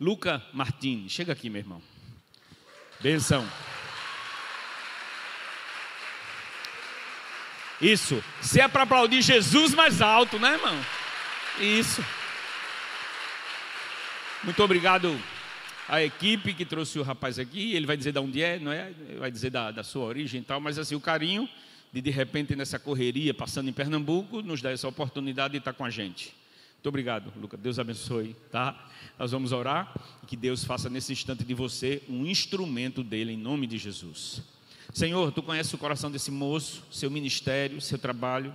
Luca Martins, chega aqui, meu irmão. Benção. Isso. Se é para aplaudir Jesus mais alto, né, irmão? Isso. Muito obrigado à equipe que trouxe o rapaz aqui. Ele vai dizer de onde é, não é? Ele vai dizer da, da sua origem e tal, mas assim, o carinho de de repente nessa correria, passando em Pernambuco, nos dar essa oportunidade de estar com a gente. Muito obrigado, Lucas. Deus abençoe, tá? Nós vamos orar e que Deus faça nesse instante de você um instrumento dele em nome de Jesus. Senhor, tu conheces o coração desse moço, seu ministério, seu trabalho,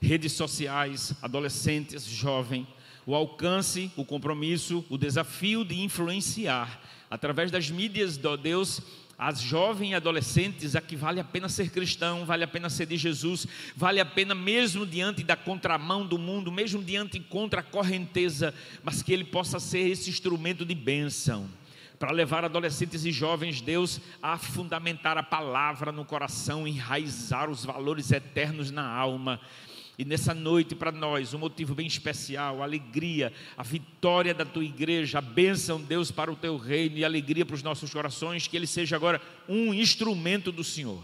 redes sociais, adolescentes, jovem, o alcance, o compromisso, o desafio de influenciar através das mídias, do Deus, as jovens e adolescentes a que vale a pena ser cristão, vale a pena ser de Jesus, vale a pena mesmo diante da contramão do mundo, mesmo diante contra a correnteza, mas que ele possa ser esse instrumento de bênção para levar adolescentes e jovens, Deus, a fundamentar a palavra no coração, enraizar os valores eternos na alma. E nessa noite, para nós, um motivo bem especial, a alegria, a vitória da tua igreja, a bênção, Deus, para o teu reino e alegria para os nossos corações, que ele seja agora um instrumento do Senhor.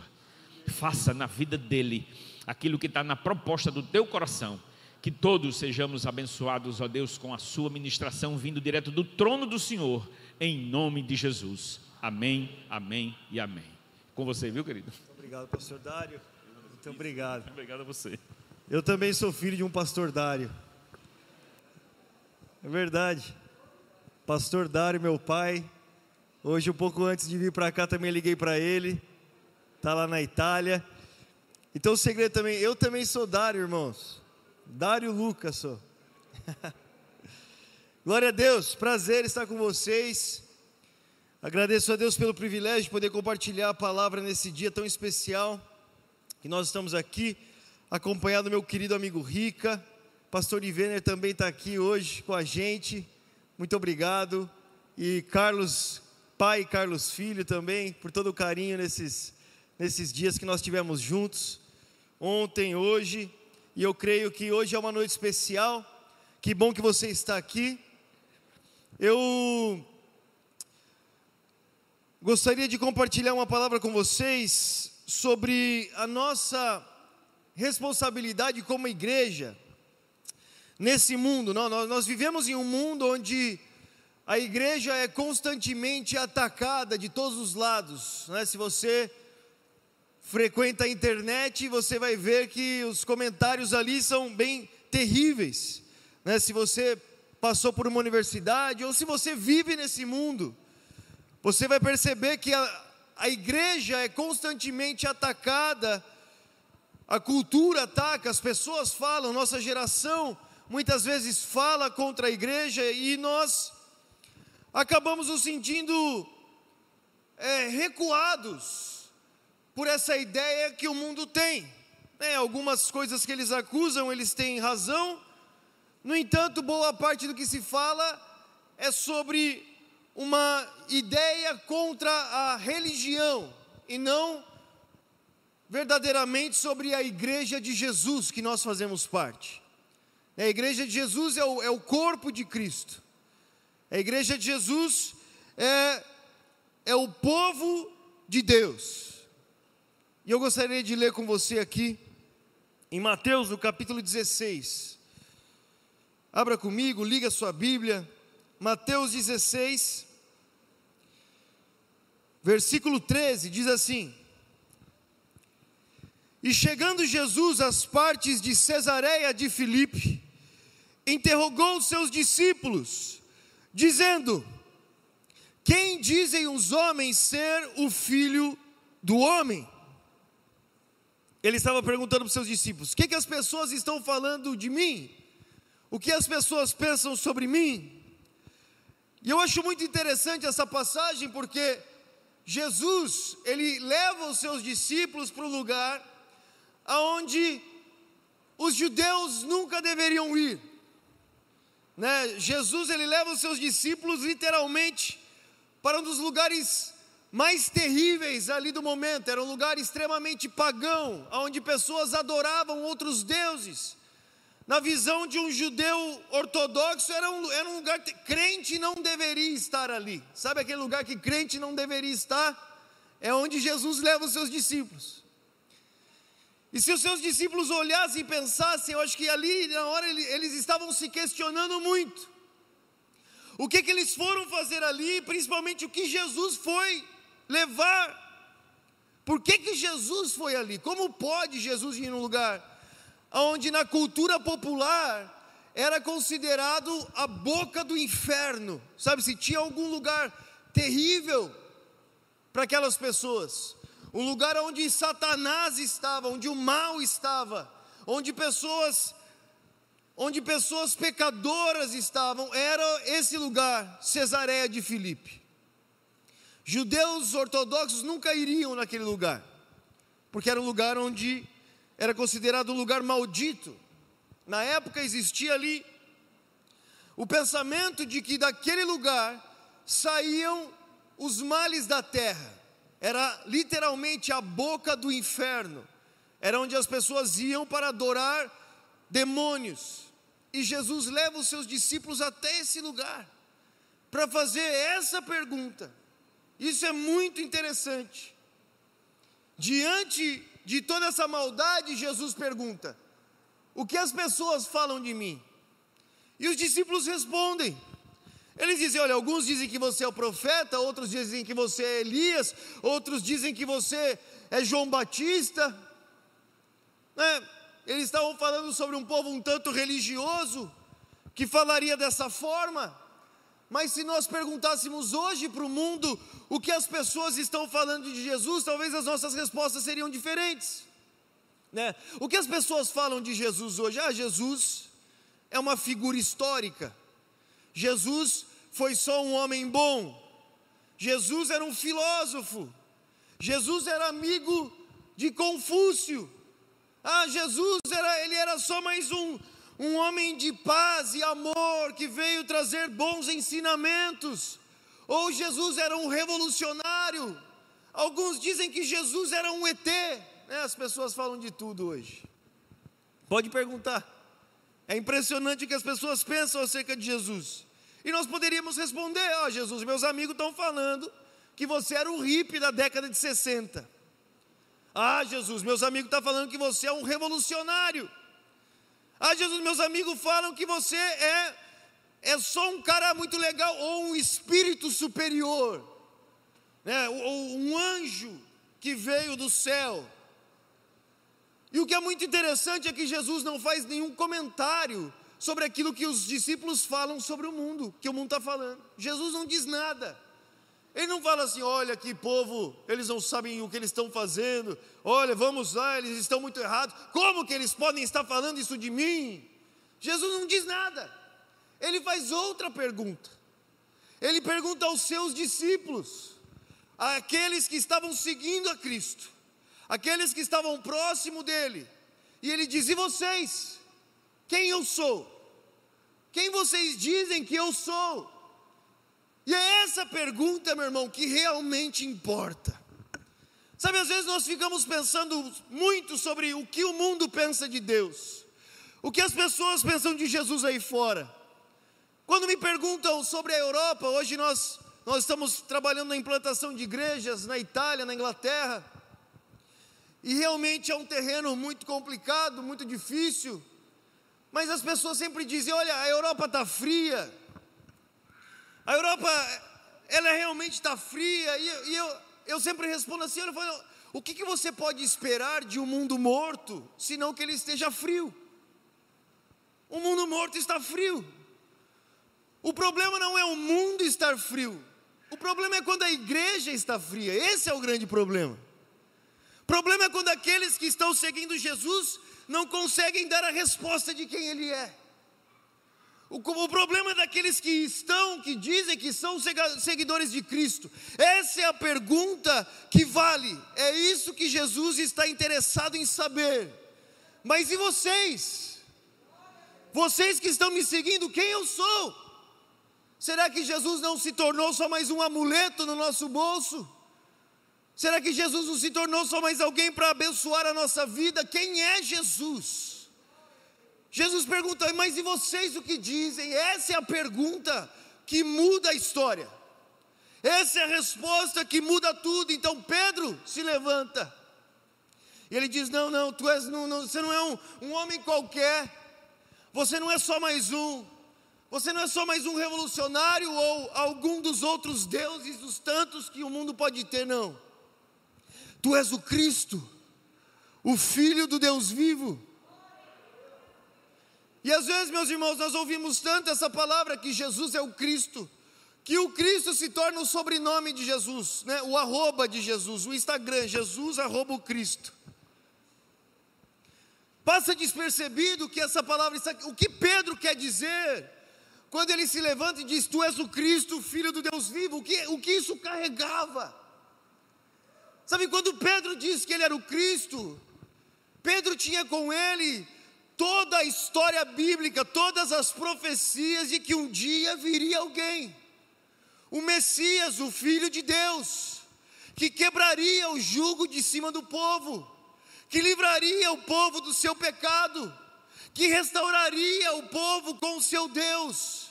Faça na vida dele aquilo que está na proposta do teu coração. Que todos sejamos abençoados, ó Deus, com a sua ministração vindo direto do trono do Senhor em nome de Jesus. Amém, amém e amém. Com você, viu, querido? Obrigado, pastor Dário. Muito obrigado. Obrigado a você. Eu também sou filho de um pastor Dário. É verdade. Pastor Dário, meu pai. Hoje, um pouco antes de vir para cá, também liguei para ele. Está lá na Itália. Então, o segredo também, eu também sou Dário, irmãos. Dário Lucas sou. Glória a Deus, prazer estar com vocês. Agradeço a Deus pelo privilégio de poder compartilhar a palavra nesse dia tão especial que nós estamos aqui, acompanhado do meu querido amigo Rica. Pastor Ivener também está aqui hoje com a gente. Muito obrigado. E Carlos, pai Carlos filho também, por todo o carinho nesses, nesses dias que nós tivemos juntos, ontem, hoje. E eu creio que hoje é uma noite especial. Que bom que você está aqui. Eu gostaria de compartilhar uma palavra com vocês sobre a nossa responsabilidade como igreja nesse mundo. Não, nós, nós vivemos em um mundo onde a igreja é constantemente atacada de todos os lados. Né? Se você frequenta a internet, você vai ver que os comentários ali são bem terríveis. Né? Se você passou por uma universidade, ou se você vive nesse mundo, você vai perceber que a, a igreja é constantemente atacada, a cultura ataca, as pessoas falam, nossa geração muitas vezes fala contra a igreja e nós acabamos nos sentindo é, recuados por essa ideia que o mundo tem. É, algumas coisas que eles acusam, eles têm razão, no entanto, boa parte do que se fala é sobre uma ideia contra a religião e não verdadeiramente sobre a igreja de Jesus que nós fazemos parte. A igreja de Jesus é o, é o corpo de Cristo. A igreja de Jesus é, é o povo de Deus. E eu gostaria de ler com você aqui, em Mateus, no capítulo 16. Abra comigo, liga sua Bíblia, Mateus 16, versículo 13, diz assim: E chegando Jesus às partes de Cesareia de Filipe, interrogou os seus discípulos, dizendo: Quem dizem os homens ser o filho do homem? Ele estava perguntando para os seus discípulos: O que, que as pessoas estão falando de mim? o que as pessoas pensam sobre mim. E eu acho muito interessante essa passagem porque Jesus, ele leva os seus discípulos para o lugar aonde os judeus nunca deveriam ir. Né? Jesus, ele leva os seus discípulos literalmente para um dos lugares mais terríveis ali do momento, era um lugar extremamente pagão, onde pessoas adoravam outros deuses na visão de um judeu ortodoxo, era um, era um lugar que crente não deveria estar ali. Sabe aquele lugar que crente não deveria estar? É onde Jesus leva os seus discípulos. E se os seus discípulos olhassem e pensassem, eu acho que ali, na hora, eles estavam se questionando muito. O que, que eles foram fazer ali, principalmente o que Jesus foi levar. Por que, que Jesus foi ali? Como pode Jesus ir num lugar onde na cultura popular era considerado a boca do inferno? Sabe, se tinha algum lugar terrível para aquelas pessoas, um lugar onde Satanás estava, onde o mal estava, onde pessoas onde pessoas pecadoras estavam, era esse lugar, Cesareia de Filipe. Judeus ortodoxos nunca iriam naquele lugar, porque era um lugar onde era considerado um lugar maldito. Na época existia ali o pensamento de que daquele lugar saíam os males da terra. Era literalmente a boca do inferno. Era onde as pessoas iam para adorar demônios. E Jesus leva os seus discípulos até esse lugar para fazer essa pergunta. Isso é muito interessante. Diante de toda essa maldade, Jesus pergunta: O que as pessoas falam de mim? E os discípulos respondem. Eles dizem: Olha, alguns dizem que você é o profeta, outros dizem que você é Elias, outros dizem que você é João Batista. Né? Eles estavam falando sobre um povo um tanto religioso, que falaria dessa forma. Mas se nós perguntássemos hoje para o mundo o que as pessoas estão falando de Jesus, talvez as nossas respostas seriam diferentes. Né? O que as pessoas falam de Jesus hoje? Ah, Jesus é uma figura histórica. Jesus foi só um homem bom. Jesus era um filósofo. Jesus era amigo de Confúcio. Ah, Jesus era, ele era só mais um, um homem de paz e amor que veio trazer bons ensinamentos. Ou Jesus era um revolucionário. Alguns dizem que Jesus era um ET. Né? As pessoas falam de tudo hoje. Pode perguntar. É impressionante o que as pessoas pensam acerca de Jesus. E nós poderíamos responder: Ó oh, Jesus, meus amigos estão falando que você era um hippie da década de 60. Ah, Jesus, meus amigos estão falando que você é um revolucionário. Ah, Jesus, meus amigos falam que você é, é só um cara muito legal, ou um espírito superior, né? ou um anjo que veio do céu. E o que é muito interessante é que Jesus não faz nenhum comentário sobre aquilo que os discípulos falam sobre o mundo, que o mundo está falando. Jesus não diz nada. Ele não fala assim, olha que povo, eles não sabem o que eles estão fazendo, olha, vamos lá, eles estão muito errados, como que eles podem estar falando isso de mim? Jesus não diz nada, ele faz outra pergunta, ele pergunta aos seus discípulos, aqueles que estavam seguindo a Cristo, aqueles que estavam próximo dele, e ele diz: E vocês? Quem eu sou? Quem vocês dizem que eu sou? E é essa pergunta, meu irmão, que realmente importa. Sabe, às vezes nós ficamos pensando muito sobre o que o mundo pensa de Deus, o que as pessoas pensam de Jesus aí fora. Quando me perguntam sobre a Europa, hoje nós, nós estamos trabalhando na implantação de igrejas na Itália, na Inglaterra, e realmente é um terreno muito complicado, muito difícil, mas as pessoas sempre dizem: olha, a Europa está fria, a Europa, ela realmente está fria, e, e, eu, eu sempre respondo assim: falo, o que, que você pode esperar de um mundo morto, senão que ele esteja frio? O mundo morto está frio. O problema não é o mundo estar frio, o problema é quando a igreja está fria, esse é o grande problema. O problema é quando aqueles que estão seguindo Jesus não conseguem dar a resposta de quem Ele é. O, o problema daqueles que estão, que dizem que são seguidores de Cristo. Essa é a pergunta que vale. É isso que Jesus está interessado em saber. Mas e vocês? Vocês que estão me seguindo, quem eu sou? Será que Jesus não se tornou só mais um amuleto no nosso bolso? Será que Jesus não se tornou só mais alguém para abençoar a nossa vida? Quem é Jesus? Jesus pergunta, mas e vocês o que dizem? Essa é a pergunta que muda a história. Essa é a resposta que muda tudo. Então Pedro se levanta. E ele diz: Não, não, tu és, não, não, você não é um, um homem qualquer. Você não é só mais um. Você não é só mais um revolucionário ou algum dos outros deuses, dos tantos que o mundo pode ter, não. Tu és o Cristo, o Filho do Deus vivo. E às vezes, meus irmãos, nós ouvimos tanto essa palavra que Jesus é o Cristo que o Cristo se torna o sobrenome de Jesus, né? o arroba de Jesus, o Instagram, Jesus arroba o Cristo. Passa despercebido que essa palavra, o que Pedro quer dizer, quando ele se levanta e diz: Tu és o Cristo, filho do Deus vivo, o que, o que isso carregava? Sabe, quando Pedro disse que ele era o Cristo, Pedro tinha com ele toda a história bíblica, todas as profecias de que um dia viria alguém o Messias, o Filho de Deus, que quebraria o jugo de cima do povo, que livraria o povo do seu pecado, que restauraria o povo com o seu Deus,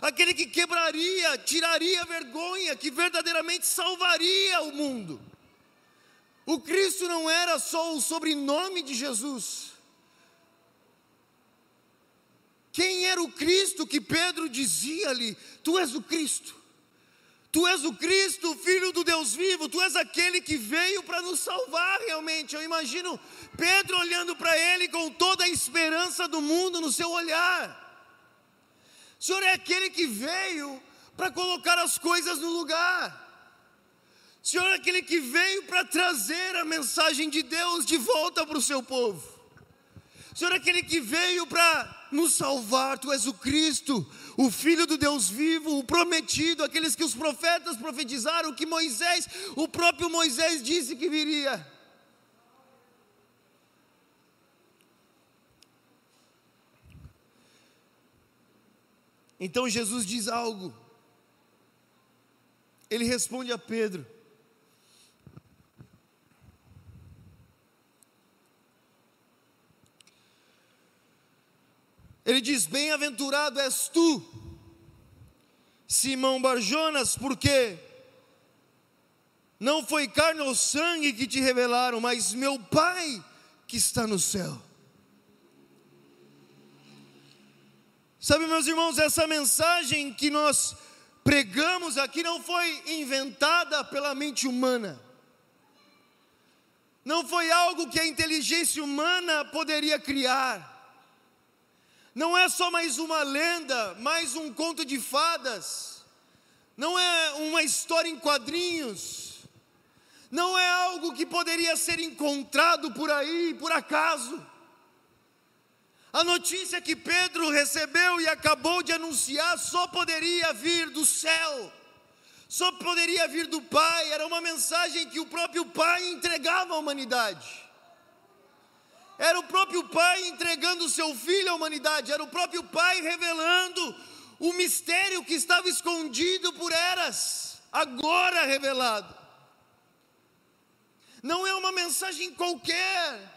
aquele que quebraria, tiraria a vergonha, que verdadeiramente salvaria o mundo. O Cristo não era só o sobrenome de Jesus. Quem era o Cristo que Pedro dizia ali? Tu és o Cristo. Tu és o Cristo, filho do Deus vivo, tu és aquele que veio para nos salvar realmente. Eu imagino Pedro olhando para ele com toda a esperança do mundo no seu olhar. O Senhor é aquele que veio para colocar as coisas no lugar. O Senhor é aquele que veio para trazer a mensagem de Deus de volta para o seu povo. O Senhor é aquele que veio para nos salvar, Tu és o Cristo, o Filho do Deus vivo, o prometido, aqueles que os profetas profetizaram, que Moisés, o próprio Moisés disse que viria. Então Jesus diz algo, ele responde a Pedro: Ele diz: Bem-aventurado és tu, Simão Barjonas, porque não foi carne ou sangue que te revelaram, mas meu Pai que está no céu. Sabe, meus irmãos, essa mensagem que nós pregamos aqui não foi inventada pela mente humana. Não foi algo que a inteligência humana poderia criar não é só mais uma lenda, mais um conto de fadas, não é uma história em quadrinhos, não é algo que poderia ser encontrado por aí, por acaso. A notícia que Pedro recebeu e acabou de anunciar só poderia vir do céu, só poderia vir do Pai, era uma mensagem que o próprio Pai entregava à humanidade. Era o próprio Pai entregando o seu filho à humanidade, era o próprio Pai revelando o mistério que estava escondido por eras, agora revelado. Não é uma mensagem qualquer,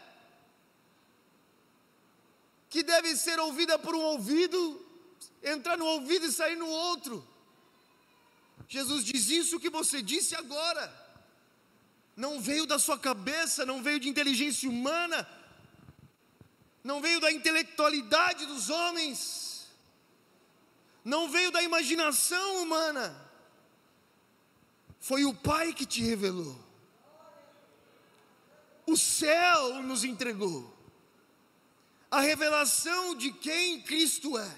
que deve ser ouvida por um ouvido, entrar no ouvido e sair no outro. Jesus diz: Isso que você disse agora, não veio da sua cabeça, não veio de inteligência humana, não veio da intelectualidade dos homens, não veio da imaginação humana, foi o Pai que te revelou. O céu nos entregou a revelação de quem Cristo é,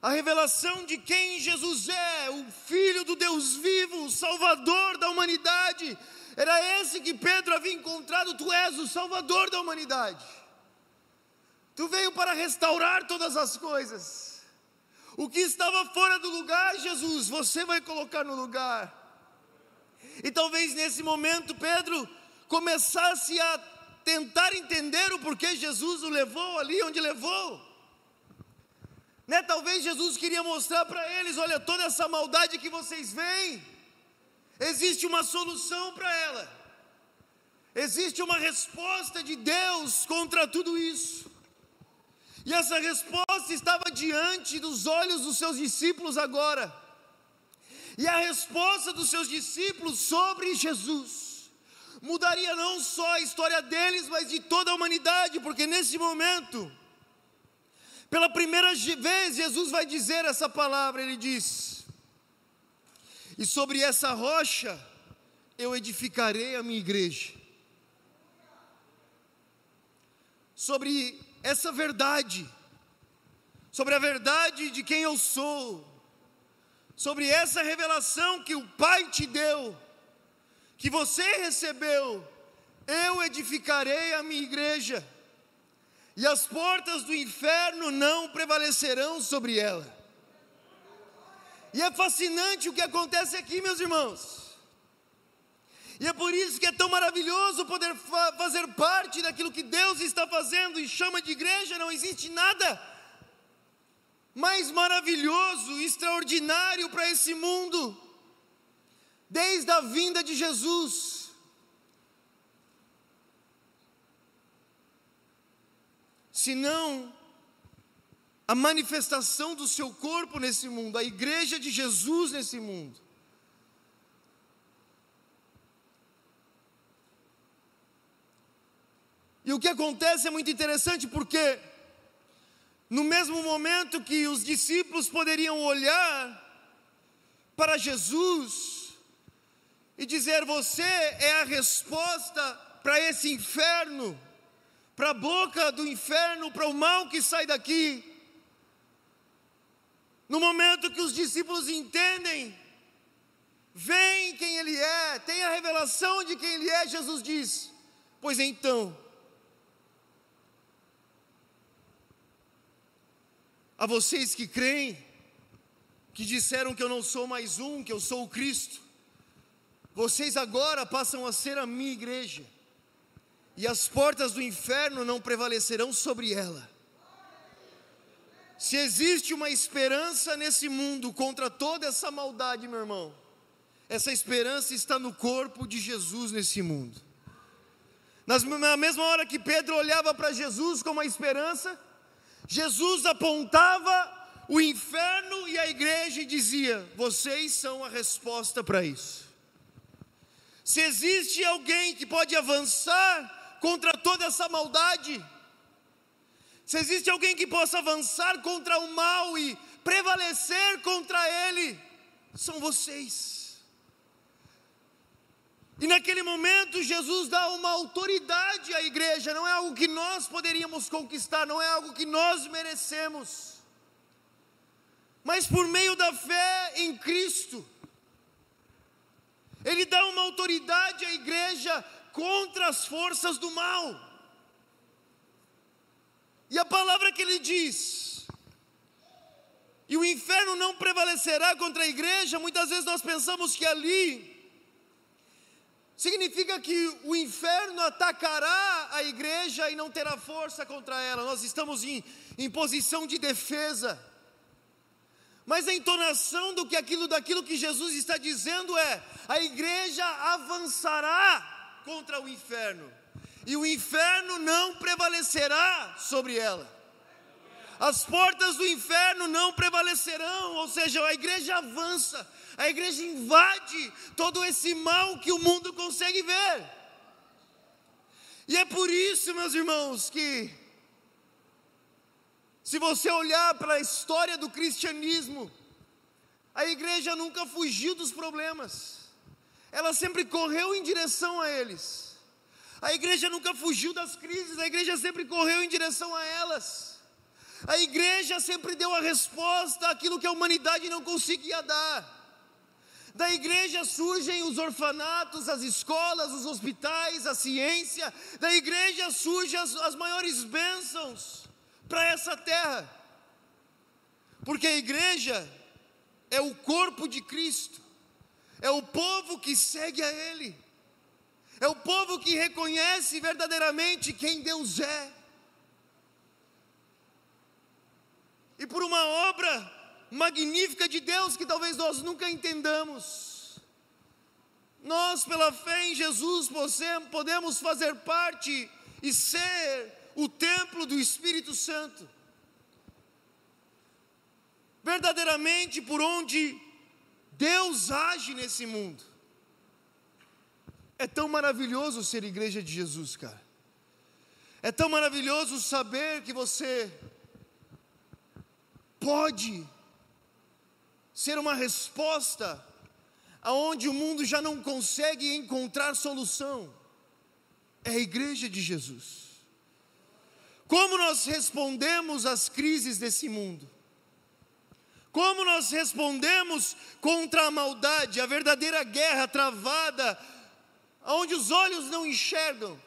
a revelação de quem Jesus é, o Filho do Deus vivo, o Salvador da humanidade. Era esse que Pedro havia encontrado, tu és o Salvador da humanidade. Tu veio para restaurar todas as coisas. O que estava fora do lugar, Jesus, você vai colocar no lugar. E talvez nesse momento Pedro começasse a tentar entender o porquê Jesus o levou ali onde levou. Né? Talvez Jesus queria mostrar para eles: olha, toda essa maldade que vocês veem, existe uma solução para ela, existe uma resposta de Deus contra tudo isso. E essa resposta estava diante dos olhos dos seus discípulos agora. E a resposta dos seus discípulos sobre Jesus mudaria não só a história deles, mas de toda a humanidade, porque nesse momento, pela primeira vez, Jesus vai dizer essa palavra: Ele diz, e sobre essa rocha eu edificarei a minha igreja. Sobre essa verdade, sobre a verdade de quem eu sou, sobre essa revelação que o Pai te deu, que você recebeu, eu edificarei a minha igreja, e as portas do inferno não prevalecerão sobre ela. E é fascinante o que acontece aqui, meus irmãos. E é por isso que é tão maravilhoso poder fa fazer parte daquilo que Deus está fazendo e chama de igreja. Não existe nada mais maravilhoso, extraordinário para esse mundo, desde a vinda de Jesus. Senão a manifestação do seu corpo nesse mundo, a igreja de Jesus nesse mundo. E o que acontece é muito interessante porque, no mesmo momento que os discípulos poderiam olhar para Jesus e dizer: Você é a resposta para esse inferno, para a boca do inferno, para o mal que sai daqui. No momento que os discípulos entendem, veem quem Ele é, tem a revelação de quem Ele é, Jesus diz: Pois então, A vocês que creem, que disseram que eu não sou mais um, que eu sou o Cristo, vocês agora passam a ser a minha igreja, e as portas do inferno não prevalecerão sobre ela. Se existe uma esperança nesse mundo contra toda essa maldade, meu irmão, essa esperança está no corpo de Jesus nesse mundo. Na mesma hora que Pedro olhava para Jesus com uma esperança, Jesus apontava o inferno e a igreja e dizia: vocês são a resposta para isso. Se existe alguém que pode avançar contra toda essa maldade, se existe alguém que possa avançar contra o mal e prevalecer contra ele, são vocês. E naquele momento Jesus dá uma autoridade à igreja, não é algo que nós poderíamos conquistar, não é algo que nós merecemos. Mas por meio da fé em Cristo, Ele dá uma autoridade à igreja contra as forças do mal. E a palavra que Ele diz, e o inferno não prevalecerá contra a igreja, muitas vezes nós pensamos que ali significa que o inferno atacará a igreja e não terá força contra ela. Nós estamos em, em posição de defesa. Mas a entonação do que aquilo daquilo que Jesus está dizendo é: a igreja avançará contra o inferno, e o inferno não prevalecerá sobre ela. As portas do inferno não prevalecerão, ou seja, a igreja avança, a igreja invade todo esse mal que o mundo consegue ver. E é por isso, meus irmãos, que se você olhar para a história do cristianismo, a igreja nunca fugiu dos problemas, ela sempre correu em direção a eles. A igreja nunca fugiu das crises, a igreja sempre correu em direção a elas. A igreja sempre deu a resposta àquilo que a humanidade não conseguia dar. Da igreja surgem os orfanatos, as escolas, os hospitais, a ciência. Da igreja surgem as, as maiores bênçãos para essa terra. Porque a igreja é o corpo de Cristo, é o povo que segue a Ele, é o povo que reconhece verdadeiramente quem Deus é. E por uma obra magnífica de Deus que talvez nós nunca entendamos. Nós, pela fé em Jesus, podemos fazer parte e ser o templo do Espírito Santo. verdadeiramente por onde Deus age nesse mundo. É tão maravilhoso ser igreja de Jesus, cara. É tão maravilhoso saber que você pode ser uma resposta aonde o mundo já não consegue encontrar solução. É a igreja de Jesus. Como nós respondemos às crises desse mundo? Como nós respondemos contra a maldade, a verdadeira guerra travada onde os olhos não enxergam,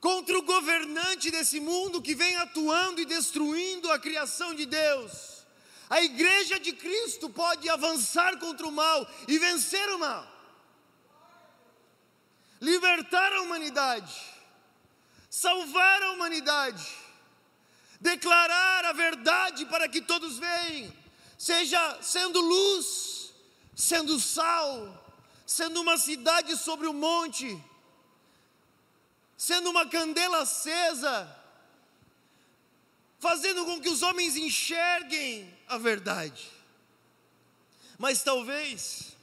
contra o governante desse mundo que vem atuando e destruindo a criação de Deus. A igreja de Cristo pode avançar contra o mal e vencer o mal, libertar a humanidade, salvar a humanidade, declarar a verdade para que todos vejam, seja sendo luz, sendo sal, sendo uma cidade sobre o monte, sendo uma candela acesa, fazendo com que os homens enxerguem a verdade. Mas talvez,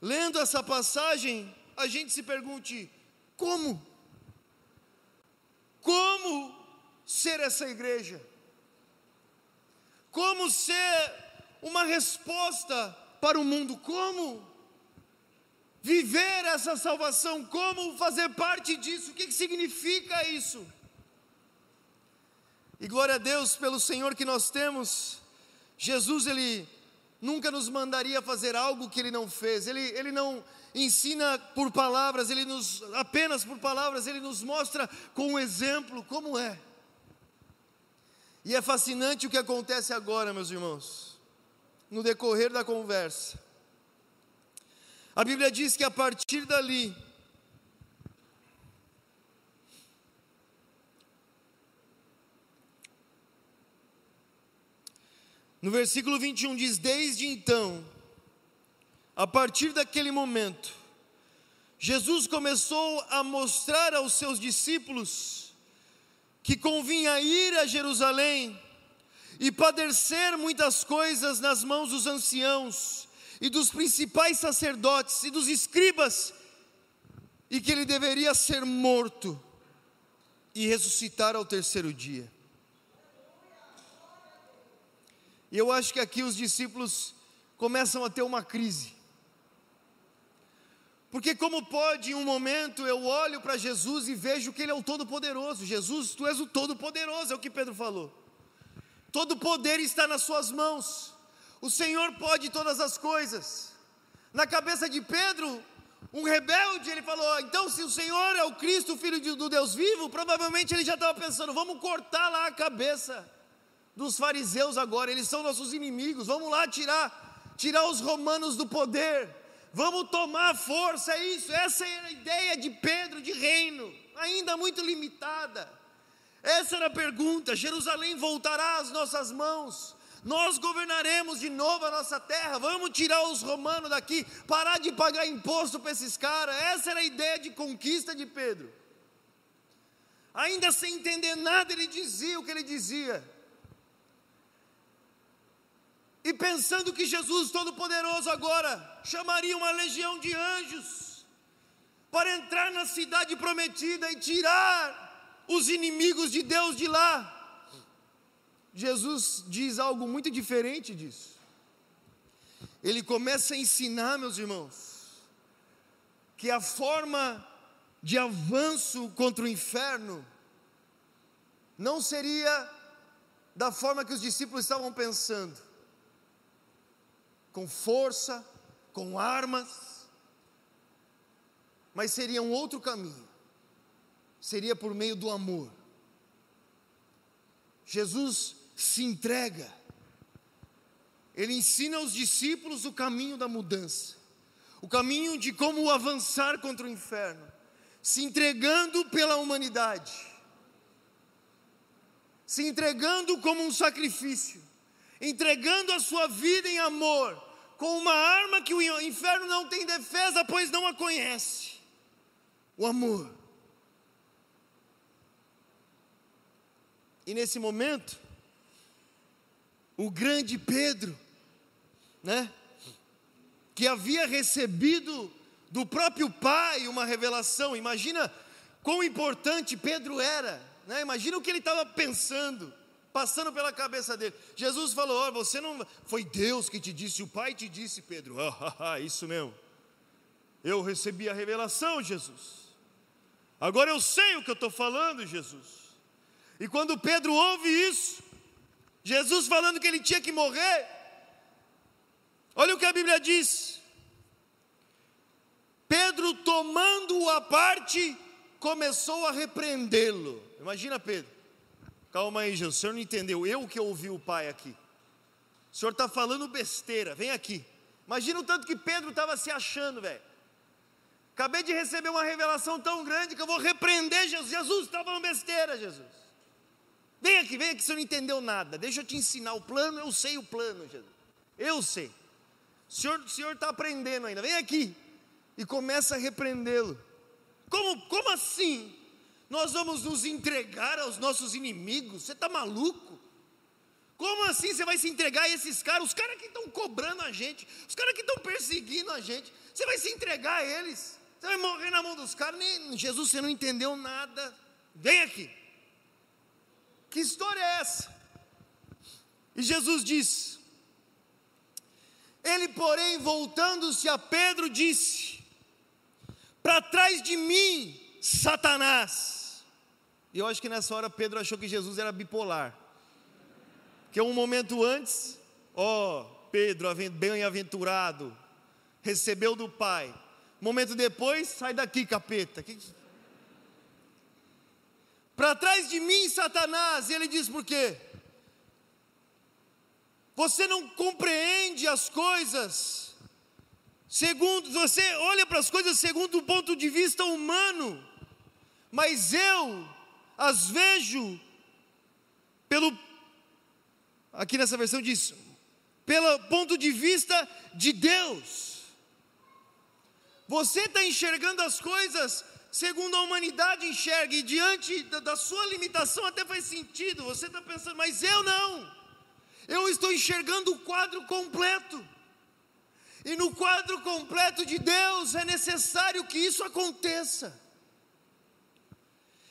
lendo essa passagem, a gente se pergunte: como? Como ser essa igreja? Como ser uma resposta para o mundo? Como? viver essa salvação, como fazer parte disso, o que, significa isso? E glória a Deus pelo Senhor que nós temos. Jesus, Ele nunca nos mandaria fazer algo que Ele não fez, Ele, ele não ensina por palavras, Ele nos, apenas por palavras, Ele nos mostra com um exemplo como é. E é fascinante o que acontece agora, meus irmãos, no decorrer da conversa. A Bíblia diz que a partir dali, no versículo 21 diz: Desde então, a partir daquele momento, Jesus começou a mostrar aos seus discípulos que convinha ir a Jerusalém e padecer muitas coisas nas mãos dos anciãos e dos principais sacerdotes e dos escribas, e que ele deveria ser morto e ressuscitar ao terceiro dia. E eu acho que aqui os discípulos começam a ter uma crise. Porque, como pode, em um momento, eu olho para Jesus e vejo que Ele é o Todo-Poderoso. Jesus, tu és o Todo-Poderoso, é o que Pedro falou. Todo poder está nas Suas mãos. O Senhor pode todas as coisas. Na cabeça de Pedro, um rebelde, ele falou: então, se o Senhor é o Cristo, filho de, do Deus vivo, provavelmente ele já estava pensando: vamos cortar lá a cabeça dos fariseus agora, eles são nossos inimigos, vamos lá tirar, tirar os romanos do poder, vamos tomar força, é isso, essa era a ideia de Pedro de reino, ainda muito limitada. Essa era a pergunta: Jerusalém voltará às nossas mãos, nós governaremos de novo a nossa terra, vamos tirar os romanos daqui, parar de pagar imposto para esses caras. Essa era a ideia de conquista de Pedro. Ainda sem entender nada, ele dizia o que ele dizia. E pensando que Jesus Todo-Poderoso agora chamaria uma legião de anjos para entrar na cidade prometida e tirar os inimigos de Deus de lá. Jesus diz algo muito diferente disso. Ele começa a ensinar, meus irmãos, que a forma de avanço contra o inferno não seria da forma que os discípulos estavam pensando, com força, com armas, mas seria um outro caminho, seria por meio do amor. Jesus se entrega. Ele ensina aos discípulos o caminho da mudança, o caminho de como avançar contra o inferno, se entregando pela humanidade, se entregando como um sacrifício, entregando a sua vida em amor, com uma arma que o inferno não tem defesa, pois não a conhece: o amor. E nesse momento, o grande Pedro, né? Que havia recebido do próprio Pai uma revelação. Imagina quão importante Pedro era, né? Imagina o que ele estava pensando, passando pela cabeça dele. Jesus falou: Olha, você não. Foi Deus que te disse, o Pai te disse, Pedro. Ah, isso mesmo. Eu recebi a revelação, Jesus. Agora eu sei o que eu estou falando, Jesus. E quando Pedro ouve isso, Jesus falando que ele tinha que morrer, olha o que a Bíblia diz. Pedro, tomando-o à parte, começou a repreendê-lo. Imagina Pedro, calma aí, Jesus, o senhor não entendeu, eu que ouvi o pai aqui. O senhor está falando besteira, vem aqui. Imagina o tanto que Pedro estava se achando, velho. Acabei de receber uma revelação tão grande que eu vou repreender Jesus. Jesus, está falando besteira, Jesus. Vem aqui, vem aqui, você não entendeu nada. Deixa eu te ensinar o plano, eu sei o plano, Jesus. Eu sei. O senhor está aprendendo ainda. Vem aqui. E começa a repreendê-lo. Como, como assim? Nós vamos nos entregar aos nossos inimigos? Você está maluco? Como assim você vai se entregar a esses caras? Os caras que estão cobrando a gente, os caras que estão perseguindo a gente, você vai se entregar a eles? Você vai morrer na mão dos caras? Nem, Jesus, você não entendeu nada. Vem aqui. Que história é essa? E Jesus diz: Ele, porém, voltando-se a Pedro, disse: Para trás de mim, Satanás. E eu acho que nessa hora Pedro achou que Jesus era bipolar. Que um momento antes, ó, oh, Pedro, bem-aventurado, recebeu do Pai. Momento depois, sai daqui, capeta. Para trás de mim, Satanás, e ele diz por quê? Você não compreende as coisas, segundo, você olha para as coisas segundo o ponto de vista humano, mas eu as vejo pelo, aqui nessa versão diz, pelo ponto de vista de Deus. Você está enxergando as coisas segundo a humanidade enxerga, e diante da, da sua limitação até faz sentido, você está pensando, mas eu não, eu estou enxergando o quadro completo, e no quadro completo de Deus é necessário que isso aconteça.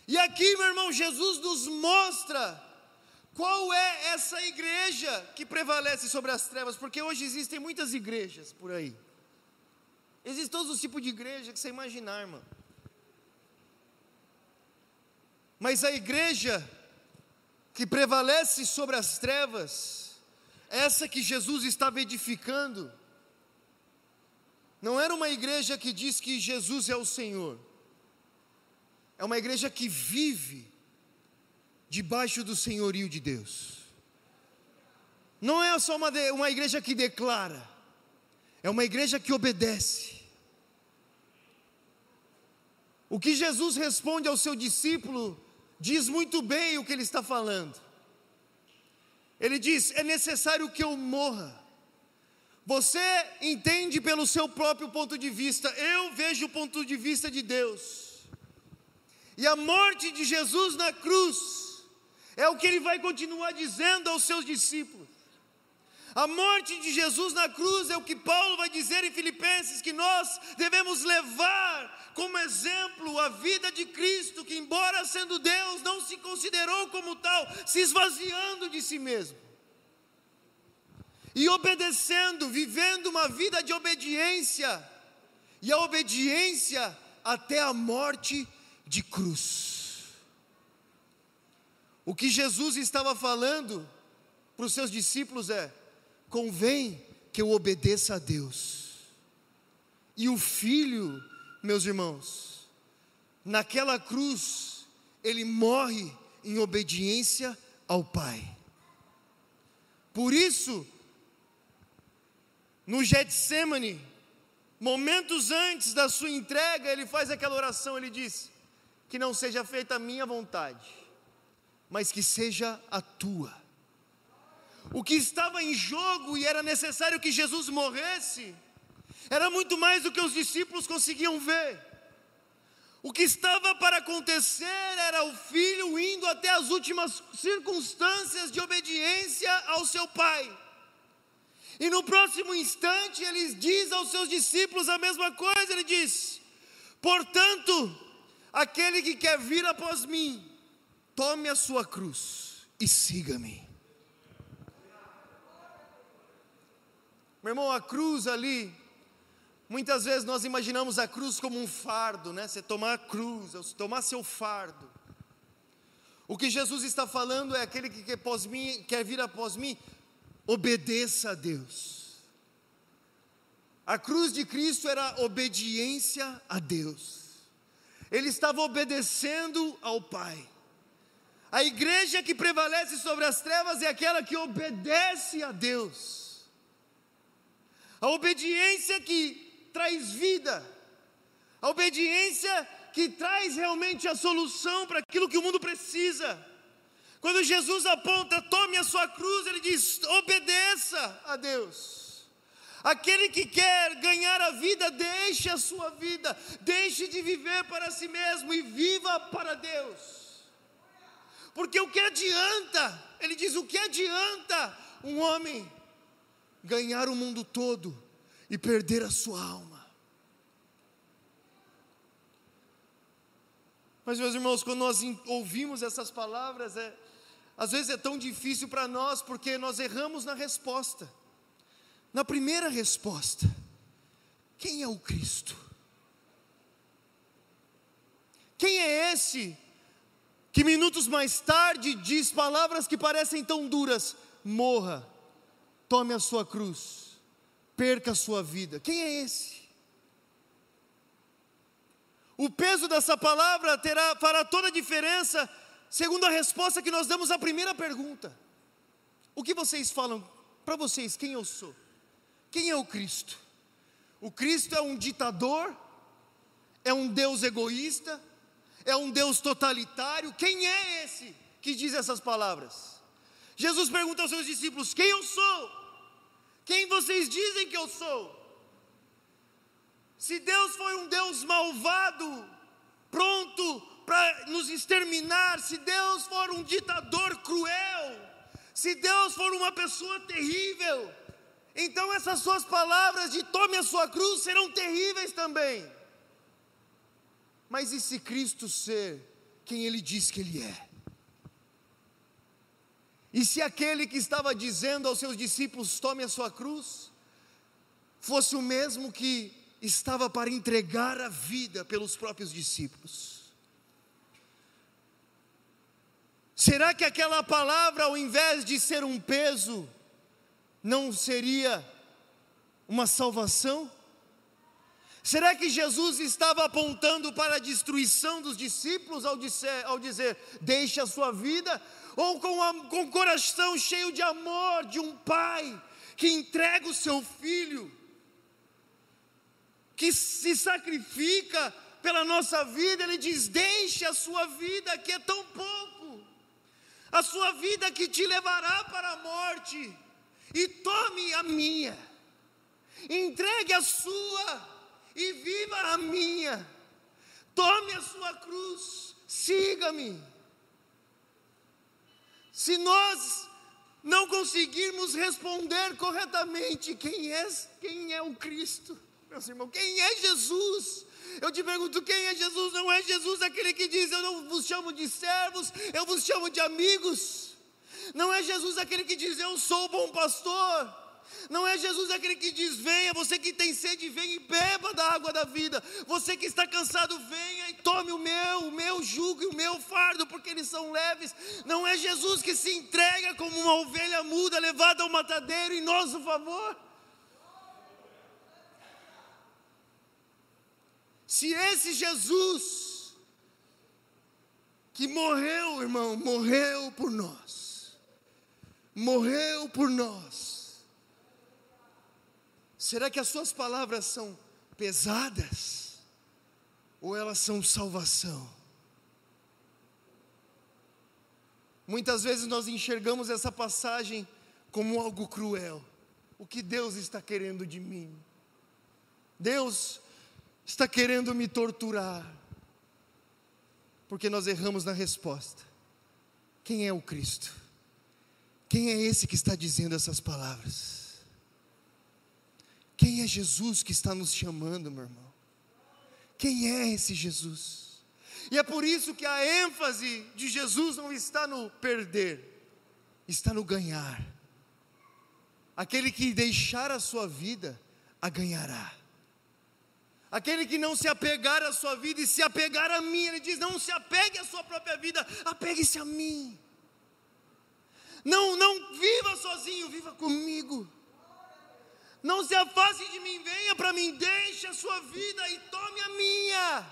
E aqui, meu irmão, Jesus nos mostra qual é essa igreja que prevalece sobre as trevas, porque hoje existem muitas igrejas por aí. Existem todos os tipos de igreja que você imaginar, irmão. Mas a igreja que prevalece sobre as trevas, essa que Jesus estava edificando, não era uma igreja que diz que Jesus é o Senhor, é uma igreja que vive debaixo do senhorio de Deus. Não é só uma, uma igreja que declara, é uma igreja que obedece. O que Jesus responde ao seu discípulo diz muito bem o que ele está falando. Ele diz: é necessário que eu morra. Você entende pelo seu próprio ponto de vista, eu vejo o ponto de vista de Deus. E a morte de Jesus na cruz é o que ele vai continuar dizendo aos seus discípulos. A morte de Jesus na cruz é o que Paulo vai dizer em Filipenses que nós devemos levar como exemplo a vida de Cristo, que, embora sendo Deus, não se considerou como tal, se esvaziando de si mesmo e obedecendo, vivendo uma vida de obediência, e a obediência até a morte cruz. O que Jesus estava falando para os seus discípulos é: convém que eu obedeça a Deus. E o filho meus irmãos, naquela cruz, ele morre em obediência ao Pai. Por isso, no Getsemane, momentos antes da sua entrega, ele faz aquela oração, ele diz: Que não seja feita a minha vontade, mas que seja a tua. O que estava em jogo e era necessário que Jesus morresse, era muito mais do que os discípulos conseguiam ver. O que estava para acontecer era o filho indo até as últimas circunstâncias de obediência ao seu pai. E no próximo instante ele diz aos seus discípulos a mesma coisa, ele diz: "Portanto, aquele que quer vir após mim, tome a sua cruz e siga-me." Meu irmão, a cruz ali Muitas vezes nós imaginamos a cruz como um fardo, né? Você tomar a cruz, tomar seu fardo. O que Jesus está falando é aquele que quer, após mim, quer vir após mim, obedeça a Deus. A cruz de Cristo era obediência a Deus. Ele estava obedecendo ao Pai. A igreja que prevalece sobre as trevas é aquela que obedece a Deus. A obediência que traz vida, a obediência que traz realmente a solução para aquilo que o mundo precisa. Quando Jesus aponta, tome a sua cruz, ele diz: obedeça a Deus. Aquele que quer ganhar a vida, deixe a sua vida, deixe de viver para si mesmo e viva para Deus. Porque o que adianta, ele diz: o que adianta um homem ganhar o mundo todo e perder a sua alma. Mas, meus irmãos, quando nós ouvimos essas palavras, é, às vezes é tão difícil para nós, porque nós erramos na resposta. Na primeira resposta, quem é o Cristo? Quem é esse que minutos mais tarde diz palavras que parecem tão duras? Morra, tome a sua cruz perca a sua vida. Quem é esse? O peso dessa palavra terá, fará toda a diferença, segundo a resposta que nós damos à primeira pergunta. O que vocês falam para vocês, quem eu sou? Quem é o Cristo? O Cristo é um ditador? É um Deus egoísta? É um Deus totalitário? Quem é esse que diz essas palavras? Jesus pergunta aos seus discípulos: Quem eu sou? Quem vocês dizem que eu sou? Se Deus foi um Deus malvado, pronto para nos exterminar, se Deus for um ditador cruel, se Deus for uma pessoa terrível, então essas suas palavras de tome a sua cruz serão terríveis também. Mas e se Cristo ser quem Ele diz que Ele é? E se aquele que estava dizendo aos seus discípulos: tome a sua cruz, fosse o mesmo que estava para entregar a vida pelos próprios discípulos? Será que aquela palavra, ao invés de ser um peso, não seria uma salvação? Será que Jesus estava apontando para a destruição dos discípulos ao dizer, ao dizer deixe a sua vida? ou com, a, com o coração cheio de amor de um pai que entrega o seu filho, que se sacrifica pela nossa vida, ele diz: Deixe a sua vida, que é tão pouco, a sua vida que te levará para a morte, e tome a minha, entregue a sua, e viva a minha, tome a sua cruz, siga-me. Se nós não conseguirmos responder corretamente quem é, quem é o Cristo, meus irmãos, quem é Jesus? Eu te pergunto, quem é Jesus? Não é Jesus aquele que diz: Eu não vos chamo de servos, eu vos chamo de amigos. Não é Jesus aquele que diz: Eu sou o bom pastor. Não é Jesus aquele que diz: venha, você que tem sede, venha e beba da água da vida. Você que está cansado, venha e tome o meu, o meu jugo e o meu fardo, porque eles são leves. Não é Jesus que se entrega como uma ovelha muda levada ao matadeiro em nosso favor. Se esse Jesus que morreu, irmão, morreu por nós, morreu por nós, Será que as suas palavras são pesadas? Ou elas são salvação? Muitas vezes nós enxergamos essa passagem como algo cruel. O que Deus está querendo de mim? Deus está querendo me torturar. porque nós erramos na resposta. Quem é o Cristo? Quem é esse que está dizendo essas palavras? Quem é Jesus que está nos chamando, meu irmão? Quem é esse Jesus? E é por isso que a ênfase de Jesus não está no perder, está no ganhar. Aquele que deixar a sua vida, a ganhará. Aquele que não se apegar à sua vida e se apegar a mim, ele diz: não se apegue à sua própria vida, apegue-se a mim. Não, não viva sozinho, viva comigo. Não se afaste de mim, venha para mim, deixe a sua vida e tome a minha.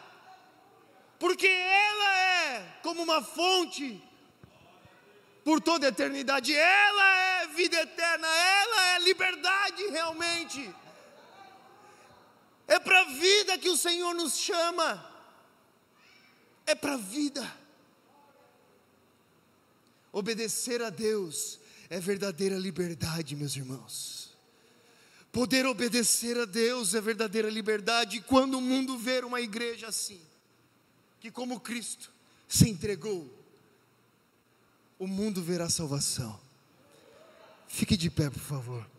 Porque ela é como uma fonte por toda a eternidade. Ela é vida eterna, ela é liberdade realmente. É para a vida que o Senhor nos chama. É para a vida. Obedecer a Deus é verdadeira liberdade, meus irmãos. Poder obedecer a Deus é verdadeira liberdade. E quando o mundo ver uma igreja assim, que como Cristo se entregou, o mundo verá salvação. Fique de pé, por favor.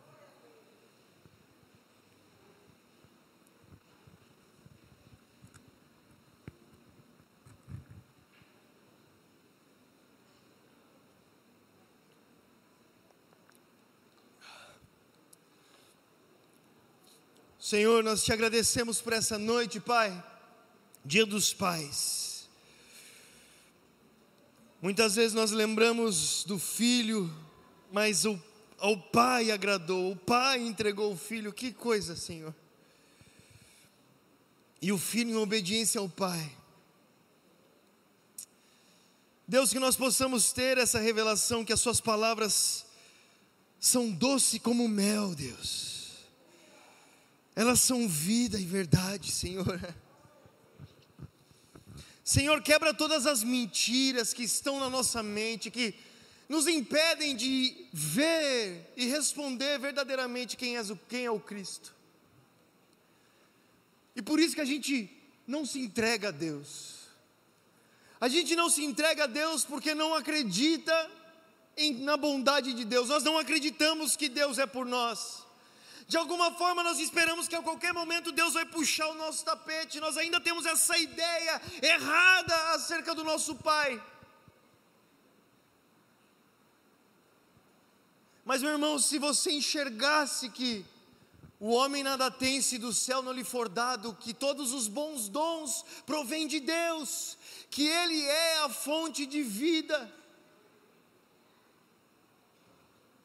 Senhor, nós te agradecemos por essa noite, Pai, Dia dos Pais. Muitas vezes nós lembramos do filho, mas o, ao pai agradou, o pai entregou o filho, que coisa, Senhor. E o filho em obediência ao pai. Deus, que nós possamos ter essa revelação, que as Suas palavras são doce como mel, Deus elas são vida e verdade, Senhor. Senhor, quebra todas as mentiras que estão na nossa mente, que nos impedem de ver e responder verdadeiramente quem é o, quem é o Cristo. E por isso que a gente não se entrega a Deus. A gente não se entrega a Deus porque não acredita em, na bondade de Deus. Nós não acreditamos que Deus é por nós. De alguma forma nós esperamos que a qualquer momento Deus vai puxar o nosso tapete. Nós ainda temos essa ideia errada acerca do nosso Pai. Mas meu irmão, se você enxergasse que o homem nada tem se do céu não lhe for dado, que todos os bons dons provêm de Deus, que Ele é a fonte de vida,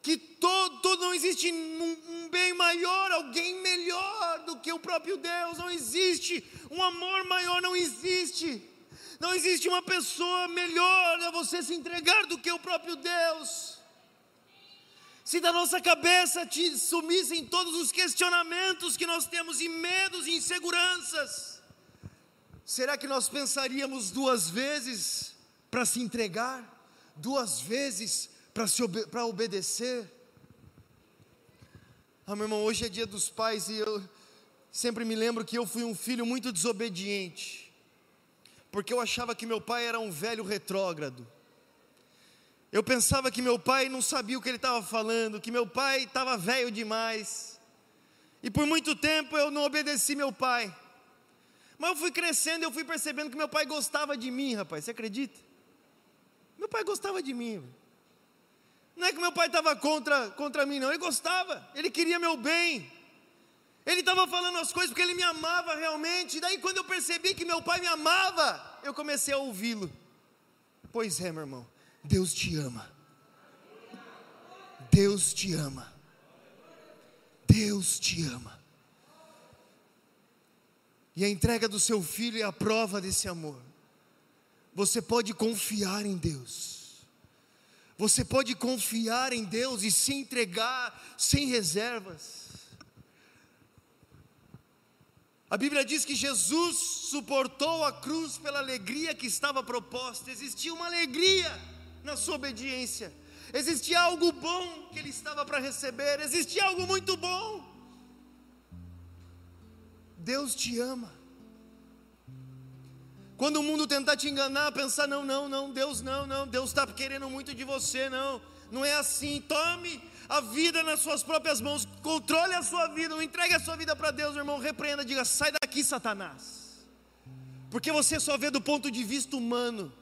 que todo, não existe um, um, bem maior, alguém melhor do que o próprio Deus, não existe um amor maior, não existe. Não existe uma pessoa melhor a você se entregar do que o próprio Deus. Se da nossa cabeça te sumissem todos os questionamentos que nós temos e medos e inseguranças, será que nós pensaríamos duas vezes para se entregar? Duas vezes para obede obedecer. Ah, meu irmão, hoje é dia dos pais e eu sempre me lembro que eu fui um filho muito desobediente, porque eu achava que meu pai era um velho retrógrado. Eu pensava que meu pai não sabia o que ele estava falando, que meu pai estava velho demais. E por muito tempo eu não obedeci meu pai. Mas eu fui crescendo, eu fui percebendo que meu pai gostava de mim, rapaz. Você acredita? Meu pai gostava de mim. Não é que meu pai estava contra, contra mim, não. Ele gostava, ele queria meu bem. Ele estava falando as coisas porque ele me amava realmente. E daí, quando eu percebi que meu pai me amava, eu comecei a ouvi-lo. Pois é, meu irmão, Deus te ama. Deus te ama. Deus te ama. E a entrega do seu filho é a prova desse amor. Você pode confiar em Deus. Você pode confiar em Deus e se entregar sem reservas. A Bíblia diz que Jesus suportou a cruz pela alegria que estava proposta. Existia uma alegria na sua obediência. Existia algo bom que ele estava para receber. Existia algo muito bom. Deus te ama. Quando o mundo tentar te enganar, pensar, não, não, não, Deus não, não, Deus está querendo muito de você, não. Não é assim. Tome a vida nas suas próprias mãos, controle a sua vida, não entregue a sua vida para Deus, meu irmão. Repreenda, diga: sai daqui, Satanás. Porque você só vê do ponto de vista humano,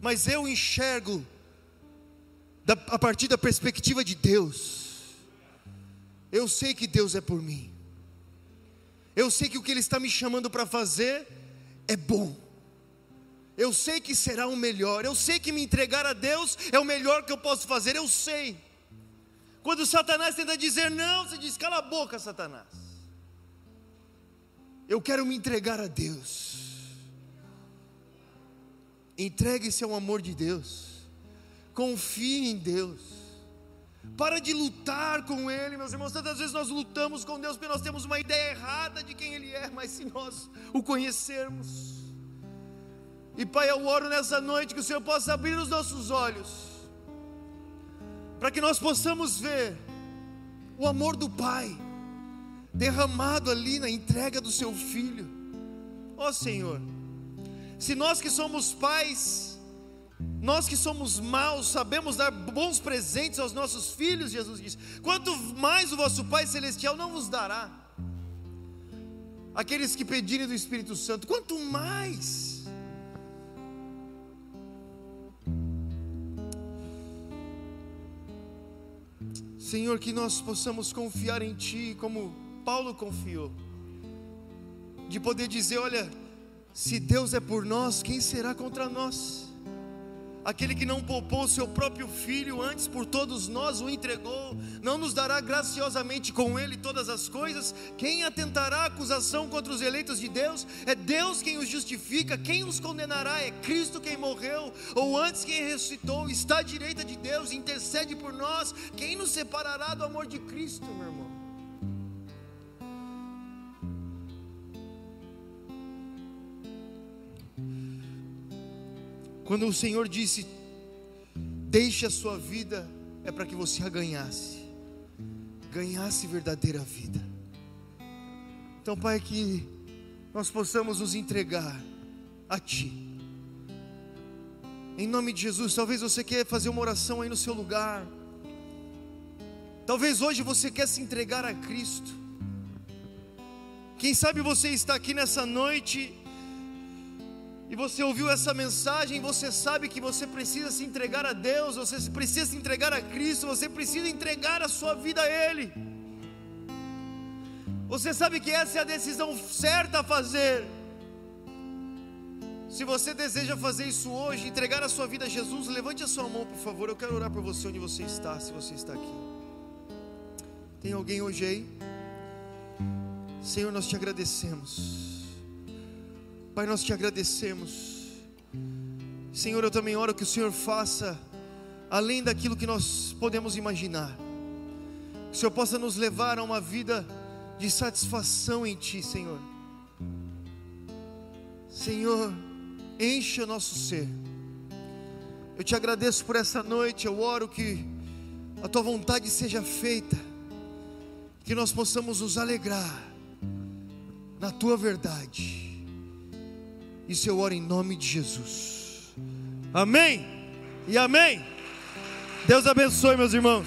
mas eu enxergo da, a partir da perspectiva de Deus. Eu sei que Deus é por mim. Eu sei que o que Ele está me chamando para fazer é bom. Eu sei que será o melhor. Eu sei que me entregar a Deus é o melhor que eu posso fazer. Eu sei. Quando Satanás tenta dizer não, você diz: cala a boca, Satanás. Eu quero me entregar a Deus. Entregue-se ao amor de Deus. Confie em Deus. Para de lutar com Ele, meus irmãos. Tantas vezes nós lutamos com Deus porque nós temos uma ideia errada de quem Ele é, mas se nós o conhecermos. E Pai, eu oro nessa noite que o Senhor possa abrir os nossos olhos, para que nós possamos ver o amor do Pai derramado ali na entrega do Seu Filho. Ó oh, Senhor, se nós que somos pais, nós que somos maus sabemos dar bons presentes aos nossos filhos, Jesus diz. Quanto mais o vosso Pai Celestial não vos dará. Aqueles que pedirem do Espírito Santo, quanto mais. Senhor, que nós possamos confiar em Ti, como Paulo confiou, de poder dizer: olha, se Deus é por nós, quem será contra nós? Aquele que não poupou seu próprio filho, antes por todos nós o entregou, não nos dará graciosamente com ele todas as coisas? Quem atentará acusação contra os eleitos de Deus? É Deus quem os justifica, quem os condenará? É Cristo quem morreu, ou antes quem ressuscitou, está à direita de Deus, intercede por nós. Quem nos separará do amor de Cristo, meu irmão? Quando o Senhor disse: Deixe a sua vida, é para que você a ganhasse, ganhasse verdadeira vida. Então, Pai, que nós possamos nos entregar a Ti. Em nome de Jesus, talvez você quer fazer uma oração aí no seu lugar. Talvez hoje você quer se entregar a Cristo. Quem sabe você está aqui nessa noite e você ouviu essa mensagem, você sabe que você precisa se entregar a Deus, você precisa se entregar a Cristo, você precisa entregar a sua vida a Ele. Você sabe que essa é a decisão certa a fazer. Se você deseja fazer isso hoje, entregar a sua vida a Jesus, levante a sua mão, por favor. Eu quero orar por você onde você está, se você está aqui. Tem alguém hoje aí? Senhor, nós te agradecemos. Pai, nós te agradecemos. Senhor, eu também oro que o Senhor faça além daquilo que nós podemos imaginar. Que o Senhor possa nos levar a uma vida de satisfação em Ti, Senhor. Senhor, encha o nosso ser. Eu te agradeço por essa noite. Eu oro que a Tua vontade seja feita. Que nós possamos nos alegrar na Tua verdade. Isso eu oro em nome de Jesus. Amém e amém. Deus abençoe, meus irmãos.